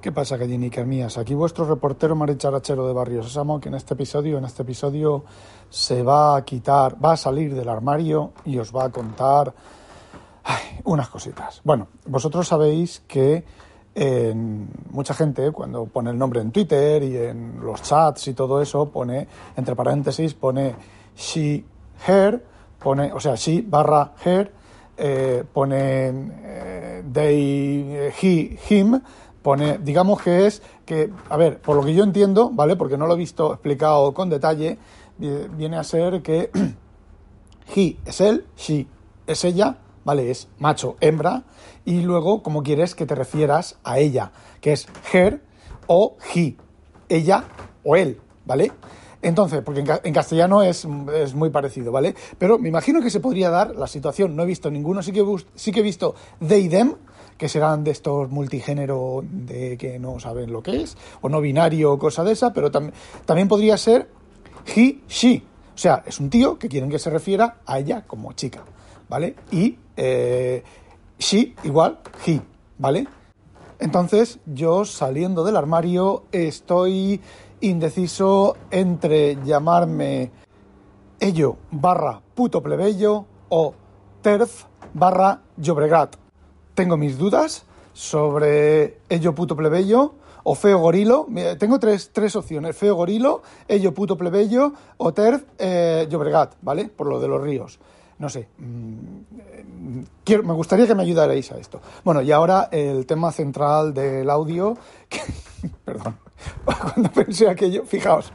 ¿Qué pasa, gallinicas mías? Aquí vuestro reportero maricharachero de Barrio Sésamo, que en este episodio, en este episodio se va a quitar, va a salir del armario y os va a contar unas cositas. Bueno, vosotros sabéis que en mucha gente cuando pone el nombre en Twitter y en los chats y todo eso pone entre paréntesis pone she her pone o sea she barra her eh, pone eh, they eh, he him digamos que es que a ver por lo que yo entiendo vale porque no lo he visto explicado con detalle viene a ser que he es él she es ella vale es macho hembra y luego como quieres que te refieras a ella, que es her o he, ella o él, ¿vale? Entonces, porque en, castellano es, es, muy parecido, ¿vale? Pero me imagino que se podría dar la situación, no he visto ninguno, sí que, sí que he visto they, them, que serán de estos multigénero de que no saben lo que es, o no binario o cosa de esa, pero tam también podría ser he, she. O sea, es un tío que quieren que se refiera a ella como chica, ¿vale? Y eh, she igual he, ¿vale? Entonces yo saliendo del armario estoy indeciso entre llamarme ello barra puto plebeyo o terf barra Llobregat. Tengo mis dudas sobre ello puto plebeyo o feo gorilo. Tengo tres, tres opciones, feo gorilo, ello puto plebeyo o terf eh, Llobregat, ¿vale? Por lo de los ríos no sé, mm, quiero, me gustaría que me ayudarais a esto. Bueno, y ahora el tema central del audio, perdón, cuando pensé aquello, fijaos,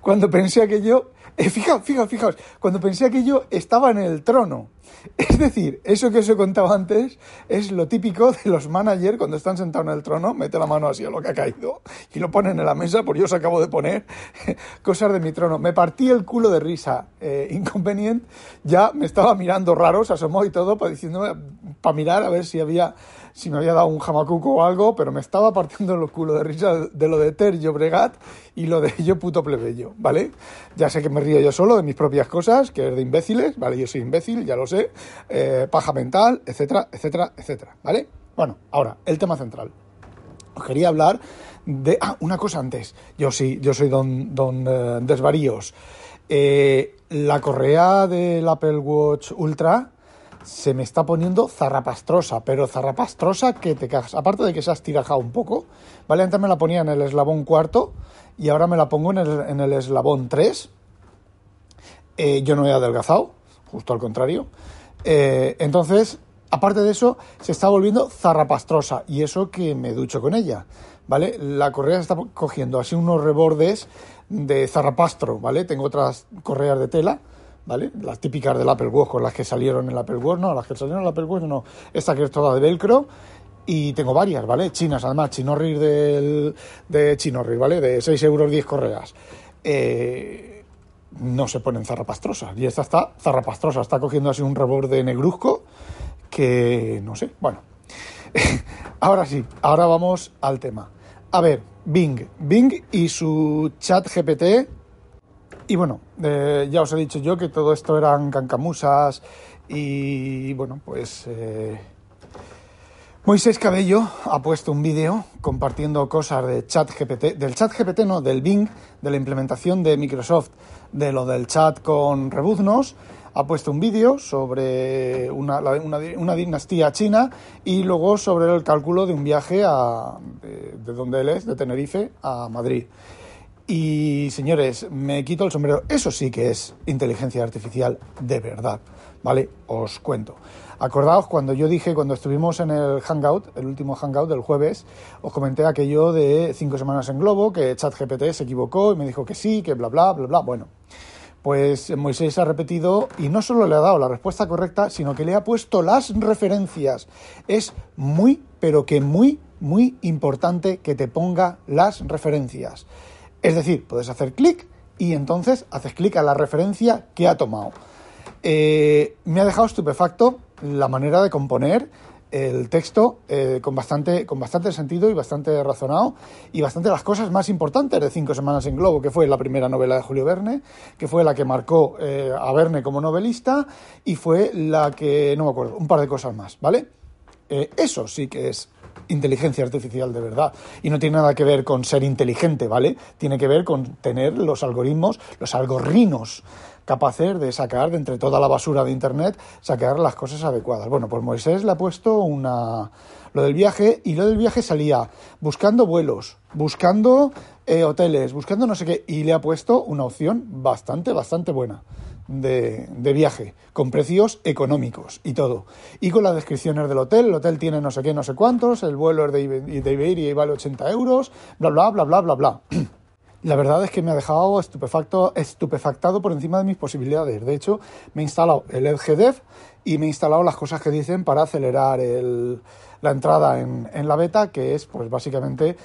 cuando pensé aquello, eh, fijaos, fijaos, fijaos, cuando pensé aquello estaba en el trono. Es decir, eso que os he contado antes es lo típico de los managers cuando están sentados en el trono, mete la mano así a lo que ha caído y lo ponen en la mesa, porque yo os acabo de poner cosas de mi trono. Me partí el culo de risa. Eh, inconveniente, ya me estaba mirando raro, se asomó y todo, para diciéndome, para mirar a ver si había si me había dado un jamacuco o algo, pero me estaba partiendo el culo de risa de lo de Ter Bregat y lo de yo puto plebeyo, ¿vale? Ya sé que me río yo solo de mis propias cosas, que es de imbéciles, ¿vale? Yo soy imbécil, ya lo sé, eh, paja mental, etcétera, etcétera, etcétera, ¿vale? Bueno, ahora, el tema central. Os quería hablar de... Ah, una cosa antes. Yo sí, yo soy don, don eh, Desvaríos. Eh, la correa del Apple Watch Ultra se me está poniendo zarrapastrosa, pero zarrapastrosa que te cagas. Aparte de que se ha estirajado un poco, ¿vale? Antes me la ponía en el eslabón cuarto y ahora me la pongo en el, en el eslabón 3. Eh, yo no he adelgazado, justo al contrario. Eh, entonces, aparte de eso, se está volviendo zarrapastrosa y eso que me ducho con ella, ¿vale? La correa está cogiendo así unos rebordes de zarrapastro, ¿vale? Tengo otras correas de tela ¿vale? Las típicas del Apple Watch con las que salieron en el Apple Watch, no, las que salieron en el Apple Watch no, esta que es toda de velcro y tengo varias, ¿vale? Chinas, además, Chinorris del, de Chinorris, ¿vale? De 6 euros 10 correas. Eh, no se ponen zarrapastrosas y esta está zarrapastrosa, está cogiendo así un reborde negruzco que no sé, bueno. ahora sí, ahora vamos al tema. A ver, Bing, Bing y su chat GPT y bueno, eh, ya os he dicho yo que todo esto eran cancamusas y bueno, pues eh, Moisés Cabello ha puesto un vídeo compartiendo cosas de chat GPT, del chat GPT no, del Bing, de la implementación de Microsoft, de lo del chat con rebuznos, ha puesto un vídeo sobre una, una, dinastía china y luego sobre el cálculo de un viaje a, de, de donde él es, de Tenerife, a Madrid. Y señores, me quito el sombrero. Eso sí que es inteligencia artificial de verdad, ¿vale? Os cuento. Acordaos cuando yo dije, cuando estuvimos en el Hangout, el último Hangout del jueves, os comenté aquello de cinco semanas en globo, que ChatGPT se equivocó y me dijo que sí, que bla, bla, bla, bla. Bueno, Pues Moisés ha repetido y no solo le ha dado la respuesta correcta, sino que le ha puesto las referencias. Es muy, pero que muy, muy importante que te ponga las referencias. Es decir, puedes hacer clic y entonces haces clic a la referencia que ha tomado. Eh, me ha dejado estupefacto la manera de componer el texto eh, con, bastante, con bastante sentido y bastante razonado y bastante las cosas más importantes de Cinco Semanas en Globo, que fue la primera novela de Julio Verne, que fue la que marcó eh, a Verne como novelista y fue la que, no me acuerdo, un par de cosas más, ¿vale? eso sí que es inteligencia artificial de verdad. Y no tiene nada que ver con ser inteligente, ¿vale? Tiene que ver con tener los algoritmos, los algorrinos capaces de sacar de entre toda la basura de Internet, sacar las cosas adecuadas. Bueno, pues Moisés le ha puesto una lo del viaje y lo del viaje salía buscando vuelos, buscando eh, hoteles, buscando no sé qué y le ha puesto una opción bastante, bastante buena. De, de, viaje, con precios económicos y todo. Y con las descripciones del hotel, el hotel tiene no sé qué, no sé cuántos, el vuelo es de, de Iberia y vale 80 euros, bla, bla, bla, bla, bla, bla. La verdad es que me ha dejado estupefacto, estupefactado por encima de mis posibilidades. De hecho, me he instalado el EdgeDev y me he instalado las cosas que dicen para acelerar la entrada en, la beta, que es pues básicamente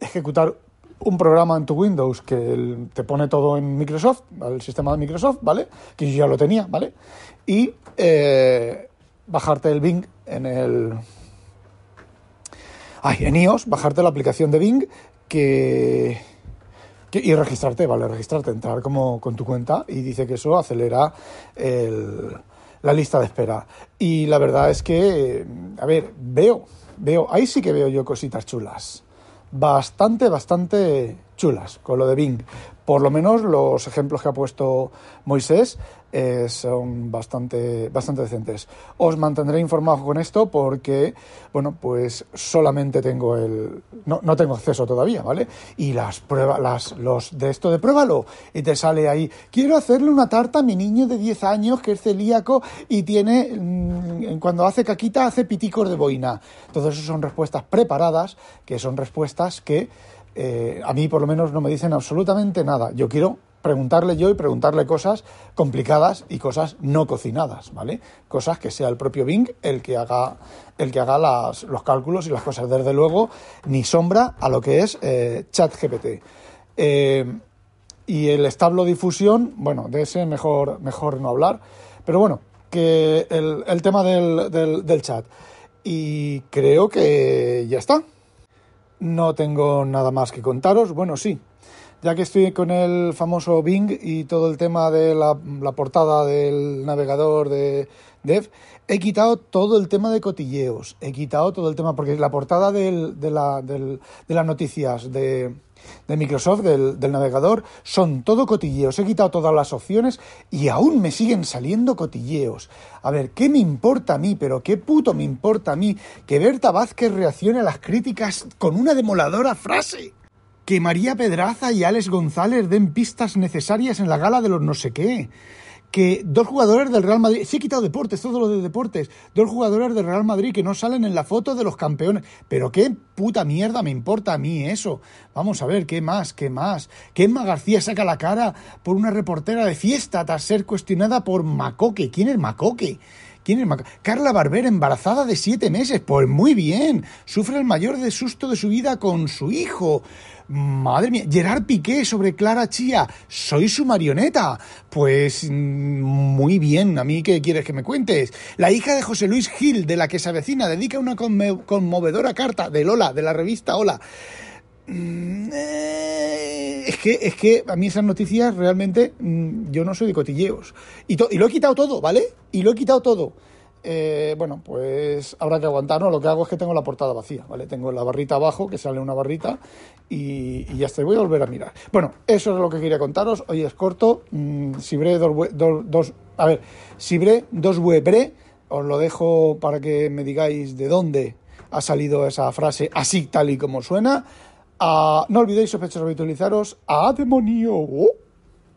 ejecutar un programa en tu Windows que te pone todo en Microsoft, el sistema de Microsoft, ¿vale? Que yo ya lo tenía, ¿vale? Y eh, bajarte el Bing en el... Ay, en iOS, bajarte la aplicación de Bing que y registrarte, vale, registrarte, entrar como con tu cuenta y dice que eso acelera la lista de espera. Y la verdad es que, a ver, veo, veo, ahí sí que veo yo cositas chulas. Bastante, bastante chulas con lo de Bing. Por lo menos los ejemplos que ha puesto Moisés eh, son bastante, bastante decentes. Os mantendré informado con esto porque, bueno, pues solamente tengo el... No, no tengo acceso todavía, ¿vale? Y las pruebas, las, los de esto de pruébalo, y te sale ahí, quiero hacerle una tarta a mi niño de 10 años que es celíaco y tiene, mm, cuando hace caquita, hace piticos de boina. Entonces, son respuestas preparadas, que son respuestas que eh, a mí por lo menos no me dicen absolutamente nada. Yo quiero preguntarle yo y preguntarle cosas complicadas y cosas no cocinadas, ¿vale? Cosas que sea el propio Bing el que haga, el que haga los cálculos y las cosas. Desde luego, ni sombra a lo que es eh, ChatGPT. Eh, y el establo difusión, bueno, de ese mejor, mejor no hablar. Pero bueno, que el, el tema del, del chat. Y creo que ya está. No tengo nada más que contaros. Bueno, sí, ya que estoy con el famoso Bing y todo el tema de la, portada del navegador de Dev, he quitado todo el tema de cotilleos, he quitado todo el tema, porque la portada la, de, las noticias de, Microsoft, del, del, navegador, son todo cotilleos. He quitado todas las opciones y aún me siguen saliendo cotilleos. A ver, ¿qué me importa a mí? Pero qué puto me importa a mí que Berta Vázquez reaccione a las críticas con una demoladora frase que María Pedraza y Alex González den pistas necesarias en la gala de los no sé qué. Que dos jugadores del Real Madrid, sí he quitado deportes, todo lo de deportes, dos jugadores del Real Madrid que no salen en la foto de los campeones. Pero qué puta mierda me importa a mí eso. Vamos a ver, ¿qué más? ¿Qué más? Que Emma García saca la cara por una reportera de fiesta tras ser cuestionada por Macoque. ¿Quién es Macoque? ¿Quién es Macoque? Carla Barber, embarazada de siete meses. Pues muy bien. Sufre el mayor de susto de su vida con su hijo. Madre mía, Gerard Piqué sobre Clara Chía, soy su marioneta. Pues mm, muy bien, a mí qué quieres que me cuentes. La hija de José Luis Gil, de la que se avecina, dedica una conmovedora carta de Lola, de la revista Hola. Mm, eh, es que, es que a mí esas noticias realmente mm, yo no soy de cotilleos. Y, lo he quitado todo, ¿vale? Y lo he quitado todo. Eh, bueno, pues habrá que aguantar, ¿no? Lo que hago es que tengo la portada vacía, ¿vale? Tengo la barrita abajo, que sale una barrita, y, ya estoy, voy a volver a mirar. Bueno, eso es lo que quería contaros, hoy es corto, mm, si Sibré dos, dos, a ver, dos os lo dejo para que me digáis de dónde ha salido esa frase así tal y como suena. Ah, no olvidéis, sospechosos, habitualizaros. ¡A demonio!